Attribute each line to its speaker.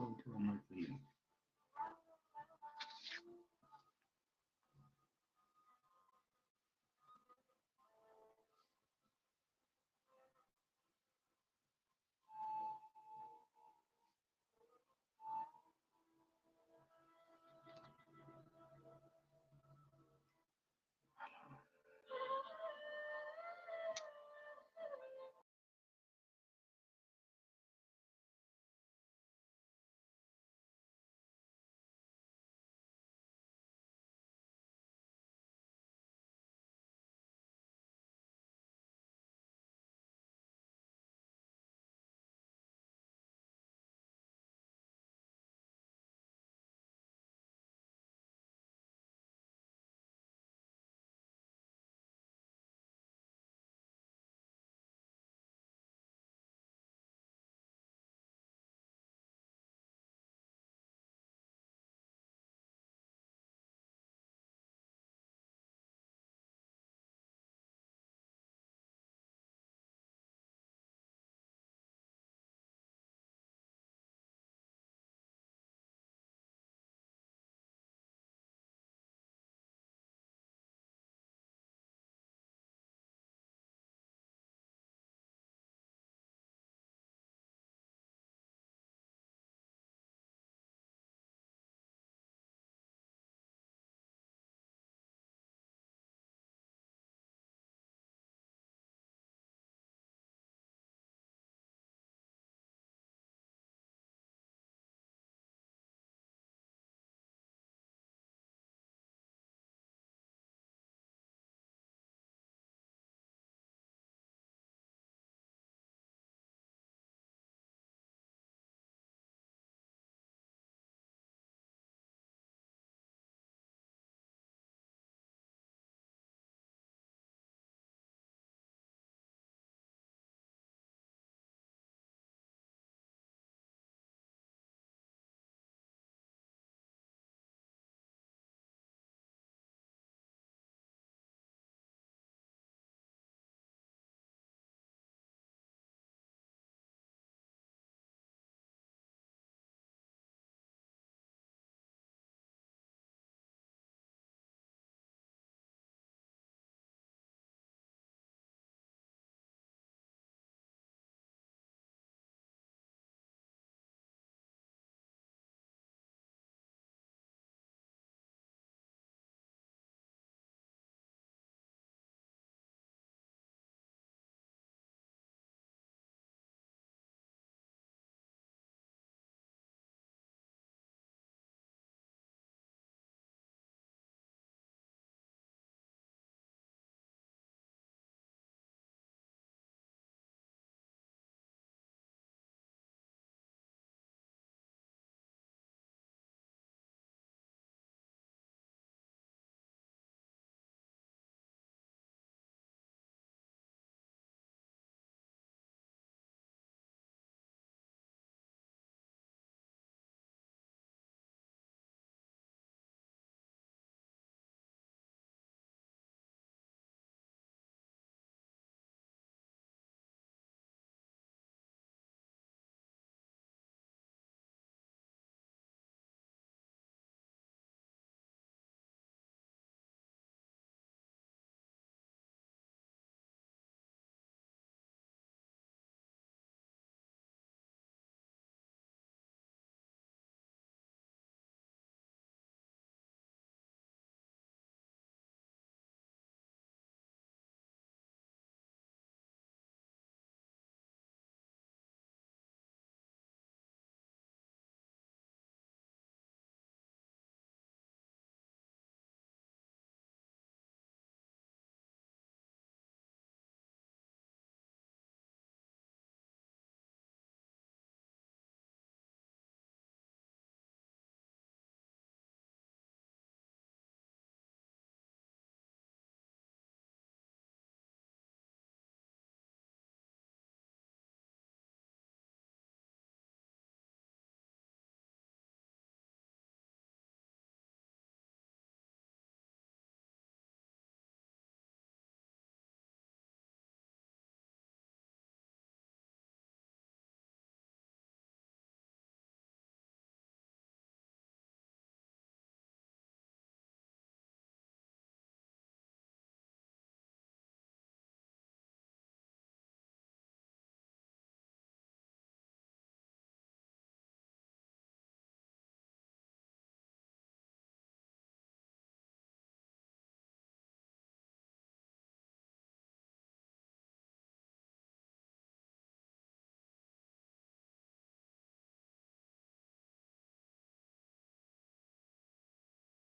Speaker 1: into a monthly.